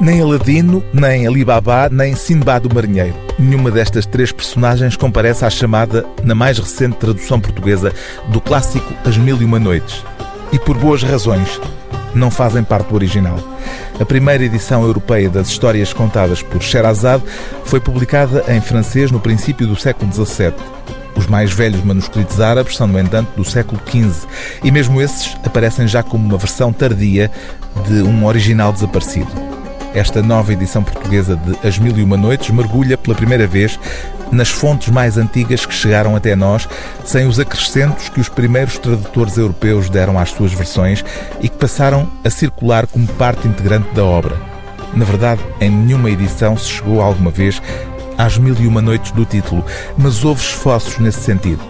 Nem Aladino, nem Alibaba, nem Sinbad o Marinheiro. Nenhuma destas três personagens comparece à chamada, na mais recente tradução portuguesa, do clássico As Mil e Uma Noites. E por boas razões. Não fazem parte do original. A primeira edição europeia das histórias contadas por Sherazade foi publicada em francês no princípio do século XVII. Os mais velhos manuscritos árabes são, no entanto, do século XV e mesmo esses aparecem já como uma versão tardia de um original desaparecido. Esta nova edição portuguesa de As Mil e Uma Noites mergulha pela primeira vez nas fontes mais antigas que chegaram até nós, sem os acrescentos que os primeiros tradutores europeus deram às suas versões e que passaram a circular como parte integrante da obra. Na verdade, em nenhuma edição se chegou alguma vez às mil e uma noites do título, mas houve esforços nesse sentido.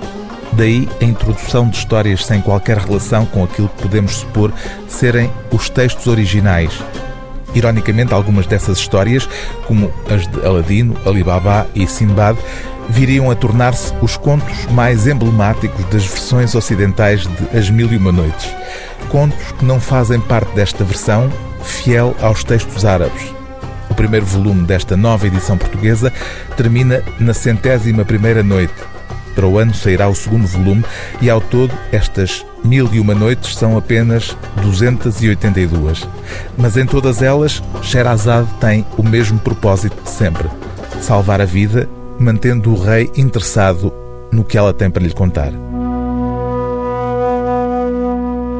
Daí a introdução de histórias sem qualquer relação com aquilo que podemos supor serem os textos originais. Ironicamente, algumas dessas histórias, como as de Aladino, Alibaba e Simbad, viriam a tornar-se os contos mais emblemáticos das versões ocidentais de As Mil e Uma Noites. Contos que não fazem parte desta versão, fiel aos textos árabes primeiro volume desta nova edição portuguesa termina na centésima primeira noite. Para o ano sairá o segundo volume e, ao todo, estas Mil e Uma Noites são apenas 282. Mas em todas elas, Sherazade tem o mesmo propósito de sempre: salvar a vida, mantendo o rei interessado no que ela tem para lhe contar.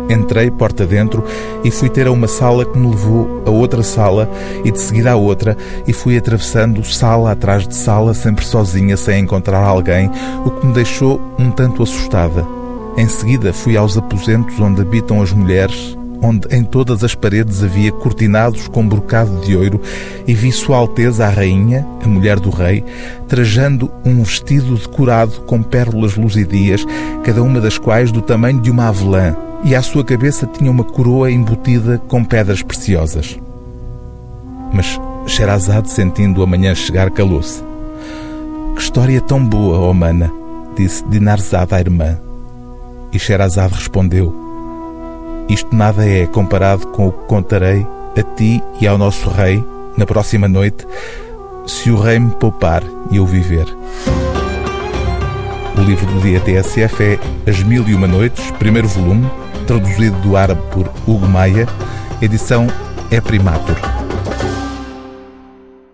Entrei porta dentro e fui ter a uma sala que me levou a outra sala e de seguida a outra e fui atravessando sala atrás de sala, sempre sozinha, sem encontrar alguém, o que me deixou um tanto assustada. Em seguida fui aos aposentos onde habitam as mulheres, onde em todas as paredes havia cortinados com brocado de ouro, e vi Sua Alteza a Rainha, a mulher do rei, trajando um vestido decorado com pérolas luzidias, cada uma das quais do tamanho de uma avelã, e à sua cabeça tinha uma coroa embutida com pedras preciosas. Mas Sherazade, sentindo a manhã chegar, calou-se. Que história tão boa, ó oh mana, disse Dinarzade à irmã. E Sherazade respondeu: Isto nada é comparado com o que contarei a ti e ao nosso rei na próxima noite, se o rei me poupar e eu viver. O livro do dia TSF é As Mil e Uma Noites, primeiro volume, traduzido do árabe por Hugo Maia, edição é Primatur.